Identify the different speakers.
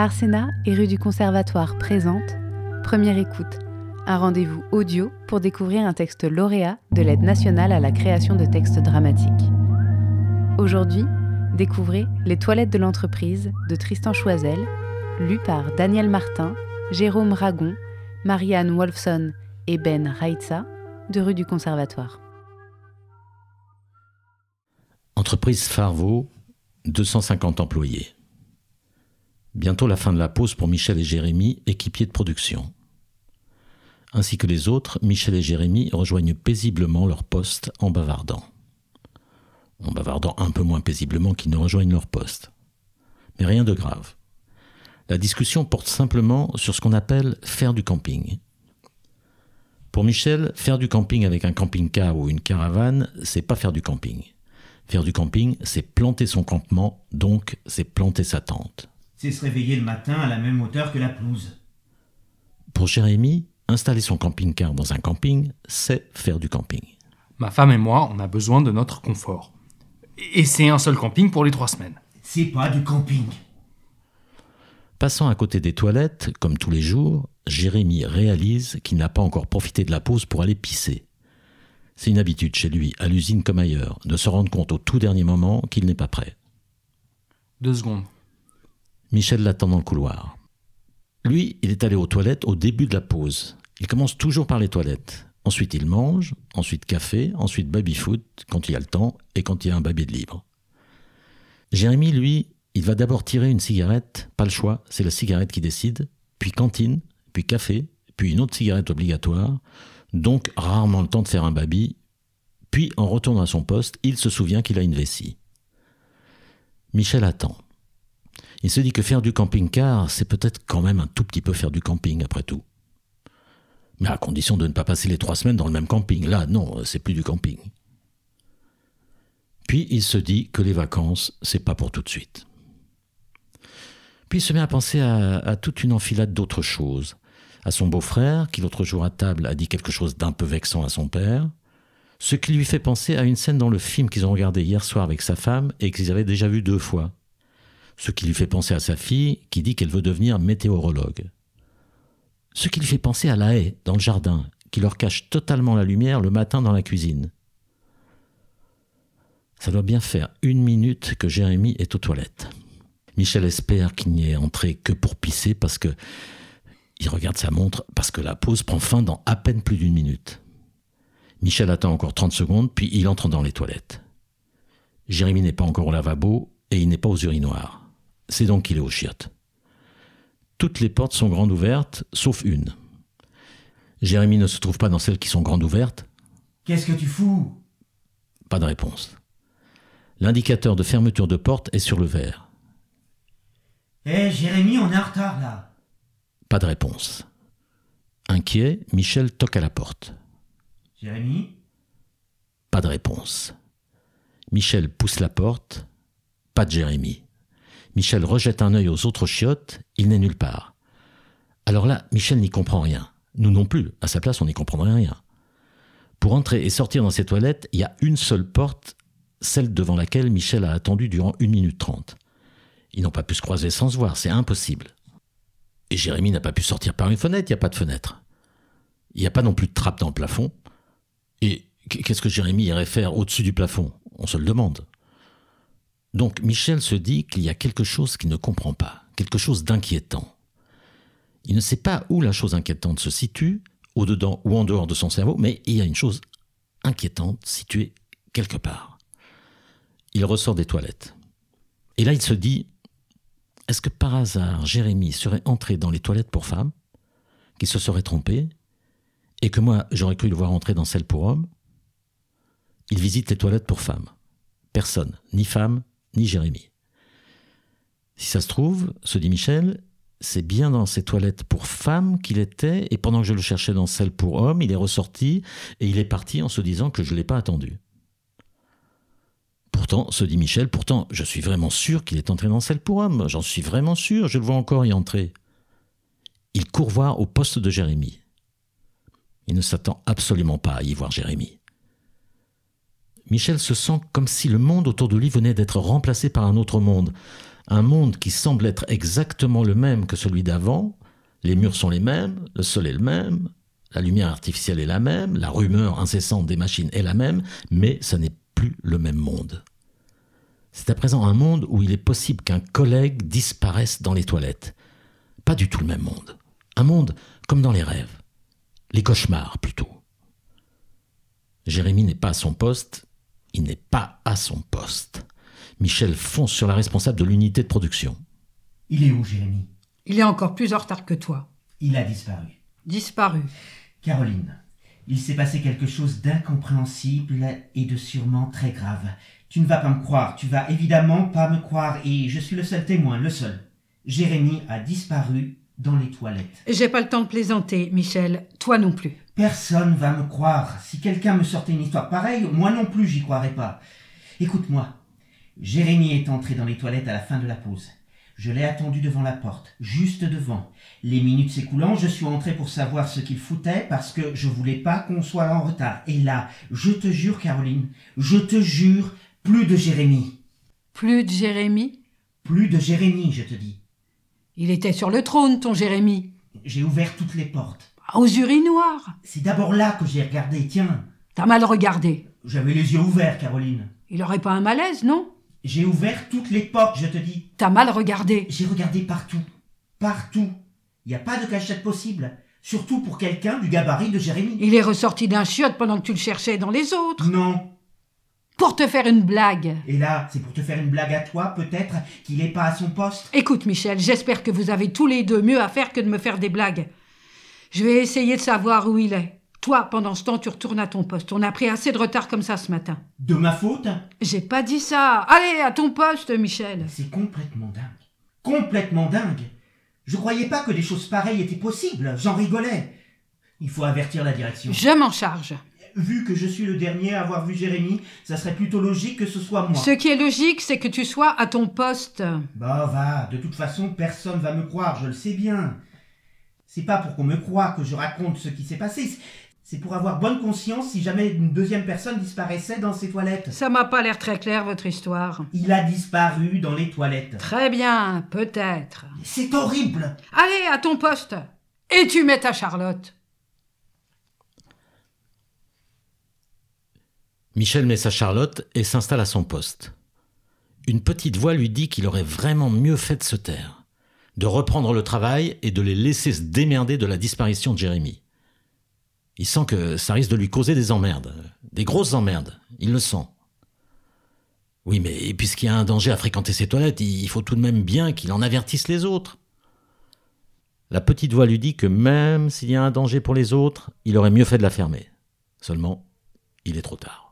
Speaker 1: Arsena et rue du Conservatoire présente Première écoute, un rendez-vous audio pour découvrir un texte lauréat de l'aide nationale à la création de textes dramatiques. Aujourd'hui, découvrez Les toilettes de l'entreprise de Tristan Choisel, lu par Daniel Martin, Jérôme Ragon, Marianne Wolfson et Ben Raitza de rue du Conservatoire.
Speaker 2: Entreprise Farvo, 250 employés. Bientôt la fin de la pause pour Michel et Jérémy, équipiers de production. Ainsi que les autres, Michel et Jérémy rejoignent paisiblement leur poste en bavardant. En bavardant un peu moins paisiblement qu'ils ne rejoignent leur poste. Mais rien de grave. La discussion porte simplement sur ce qu'on appelle faire du camping. Pour Michel, faire du camping avec un camping-car ou une caravane, c'est pas faire du camping. Faire du camping, c'est planter son campement, donc c'est planter sa tente.
Speaker 3: C'est se réveiller le matin à la même hauteur que la pelouse.
Speaker 2: Pour Jérémy, installer son camping-car dans un camping, c'est faire du camping.
Speaker 4: Ma femme et moi, on a besoin de notre confort. Et c'est un seul camping pour les trois semaines.
Speaker 3: C'est pas du camping.
Speaker 2: Passant à côté des toilettes, comme tous les jours, Jérémy réalise qu'il n'a pas encore profité de la pause pour aller pisser. C'est une habitude chez lui, à l'usine comme ailleurs, de se rendre compte au tout dernier moment qu'il n'est pas prêt.
Speaker 4: Deux secondes.
Speaker 2: Michel l'attend dans le couloir. Lui, il est allé aux toilettes au début de la pause. Il commence toujours par les toilettes. Ensuite, il mange, ensuite café, ensuite baby-foot, quand il a le temps et quand il a un baby de libre. Jérémy, lui, il va d'abord tirer une cigarette, pas le choix, c'est la cigarette qui décide, puis cantine, puis café, puis une autre cigarette obligatoire, donc rarement le temps de faire un baby, puis en retournant à son poste, il se souvient qu'il a une vessie. Michel attend. Il se dit que faire du camping-car, c'est peut-être quand même un tout petit peu faire du camping, après tout. Mais à condition de ne pas passer les trois semaines dans le même camping. Là, non, c'est plus du camping. Puis il se dit que les vacances, c'est pas pour tout de suite. Puis il se met à penser à, à toute une enfilade d'autres choses à son beau-frère, qui l'autre jour à table a dit quelque chose d'un peu vexant à son père, ce qui lui fait penser à une scène dans le film qu'ils ont regardé hier soir avec sa femme et qu'ils avaient déjà vu deux fois. Ce qui lui fait penser à sa fille, qui dit qu'elle veut devenir météorologue. Ce qui lui fait penser à la haie, dans le jardin, qui leur cache totalement la lumière le matin dans la cuisine. Ça doit bien faire une minute que Jérémy est aux toilettes. Michel espère qu'il n'y est entré que pour pisser parce que il regarde sa montre parce que la pause prend fin dans à peine plus d'une minute. Michel attend encore 30 secondes, puis il entre dans les toilettes. Jérémy n'est pas encore au lavabo et il n'est pas aux urinoirs. C'est donc qu'il est aux chiottes. Toutes les portes sont grandes ouvertes, sauf une. Jérémy ne se trouve pas dans celles qui sont grandes ouvertes.
Speaker 3: Qu'est-ce que tu fous?
Speaker 2: Pas de réponse. L'indicateur de fermeture de porte est sur le verre.
Speaker 3: Hé, Jérémy, on est en retard là.
Speaker 2: Pas de réponse. Inquiet, Michel toque à la porte.
Speaker 3: Jérémy
Speaker 2: Pas de réponse. Michel pousse la porte. Pas de Jérémy. Michel rejette un œil aux autres chiottes. Il n'est nulle part. Alors là, Michel n'y comprend rien. Nous non plus. À sa place, on n'y comprendrait rien. Pour entrer et sortir dans ces toilettes, il y a une seule porte, celle devant laquelle Michel a attendu durant une minute trente. Ils n'ont pas pu se croiser sans se voir, c'est impossible. Et Jérémy n'a pas pu sortir par une fenêtre, il n'y a pas de fenêtre. Il n'y a pas non plus de trappe dans le plafond. Et qu'est-ce que Jérémy irait faire au-dessus du plafond? On se le demande. Donc Michel se dit qu'il y a quelque chose qu'il ne comprend pas, quelque chose d'inquiétant. Il ne sait pas où la chose inquiétante se situe, au-dedans ou en dehors de son cerveau, mais il y a une chose inquiétante située quelque part. Il ressort des toilettes. Et là, il se dit, est-ce que par hasard Jérémy serait entré dans les toilettes pour femmes, qu'il se serait trompé, et que moi j'aurais cru le voir entrer dans celles pour hommes? Il visite les toilettes pour femmes. Personne, ni femme, ni Jérémy. Si ça se trouve, se dit Michel, c'est bien dans ces toilettes pour femmes qu'il était, et pendant que je le cherchais dans celles pour hommes, il est ressorti, et il est parti en se disant que je ne l'ai pas attendu. Pourtant, se dit Michel, pourtant, je suis vraiment sûr qu'il est entré dans celle pour homme. J'en suis vraiment sûr, je le vois encore y entrer. Il court voir au poste de Jérémy. Il ne s'attend absolument pas à y voir Jérémy. Michel se sent comme si le monde autour de lui venait d'être remplacé par un autre monde, un monde qui semble être exactement le même que celui d'avant. Les murs sont les mêmes, le sol est le même, la lumière artificielle est la même, la rumeur incessante des machines est la même, mais ce n'est plus le même monde. C'est à présent un monde où il est possible qu'un collègue disparaisse dans les toilettes. Pas du tout le même monde. Un monde comme dans les rêves. Les cauchemars plutôt. Jérémy n'est pas à son poste, il n'est pas à son poste. Michel fonce sur la responsable de l'unité de production.
Speaker 3: Il est où, Jérémy?
Speaker 5: Il est encore plus en retard que toi.
Speaker 3: Il a disparu.
Speaker 5: Disparu.
Speaker 3: Caroline, il s'est passé quelque chose d'incompréhensible et de sûrement très grave. Tu ne vas pas me croire, tu vas évidemment pas me croire, et je suis le seul témoin, le seul. Jérémy a disparu dans les toilettes.
Speaker 5: J'ai pas le temps de plaisanter, Michel. Toi non plus.
Speaker 3: Personne va me croire. Si quelqu'un me sortait une histoire pareille, moi non plus j'y croirais pas. Écoute-moi. Jérémy est entré dans les toilettes à la fin de la pause. Je l'ai attendu devant la porte, juste devant. Les minutes s'écoulant, je suis entré pour savoir ce qu'il foutait parce que je voulais pas qu'on soit en retard. Et là, je te jure, Caroline, je te jure, plus de Jérémy.
Speaker 5: Plus de Jérémy
Speaker 3: Plus de Jérémy, je te dis.
Speaker 5: Il était sur le trône, ton Jérémy.
Speaker 3: J'ai ouvert toutes les portes.
Speaker 5: Aux urinoirs.
Speaker 3: C'est d'abord là que j'ai regardé, tiens.
Speaker 5: T'as mal regardé.
Speaker 3: J'avais les yeux ouverts, Caroline.
Speaker 5: Il aurait pas un malaise, non?
Speaker 3: J'ai ouvert toutes les portes, je te dis.
Speaker 5: T'as mal regardé.
Speaker 3: J'ai regardé partout. Partout. Il n'y a pas de cachette possible. Surtout pour quelqu'un du gabarit de Jérémy.
Speaker 5: Il est ressorti d'un chiotte pendant que tu le cherchais dans les autres.
Speaker 3: Non.
Speaker 5: Pour te faire une blague.
Speaker 3: Et là, c'est pour te faire une blague à toi, peut-être, qu'il n'est pas à son poste.
Speaker 5: Écoute, Michel, j'espère que vous avez tous les deux mieux à faire que de me faire des blagues. Je vais essayer de savoir où il est. Toi, pendant ce temps, tu retournes à ton poste. On a pris assez de retard comme ça ce matin.
Speaker 3: De ma faute?
Speaker 5: J'ai pas dit ça. Allez, à ton poste, Michel.
Speaker 3: C'est complètement dingue. Complètement dingue. Je croyais pas que des choses pareilles étaient possibles. J'en rigolais. Il faut avertir la direction.
Speaker 5: Je m'en charge.
Speaker 3: Vu que je suis le dernier à avoir vu Jérémy, ça serait plutôt logique que ce soit moi.
Speaker 5: Ce qui est logique, c'est que tu sois à ton poste.
Speaker 3: Bah va, de toute façon, personne va me croire, je le sais bien. C'est pas pour qu'on me croie que je raconte ce qui s'est passé. C'est pour avoir bonne conscience si jamais une deuxième personne disparaissait dans ces toilettes.
Speaker 5: Ça m'a pas l'air très clair, votre histoire.
Speaker 3: Il a disparu dans les toilettes.
Speaker 5: Très bien, peut-être.
Speaker 3: C'est horrible.
Speaker 5: Allez, à ton poste. Et tu mets ta Charlotte.
Speaker 2: Michel met sa Charlotte et s'installe à son poste. Une petite voix lui dit qu'il aurait vraiment mieux fait de se taire, de reprendre le travail et de les laisser se démerder de la disparition de Jérémy. Il sent que ça risque de lui causer des emmerdes, des grosses emmerdes, il le sent. Oui, mais puisqu'il y a un danger à fréquenter ses toilettes, il faut tout de même bien qu'il en avertisse les autres. La petite voix lui dit que même s'il y a un danger pour les autres, il aurait mieux fait de la fermer. Seulement, il est trop tard.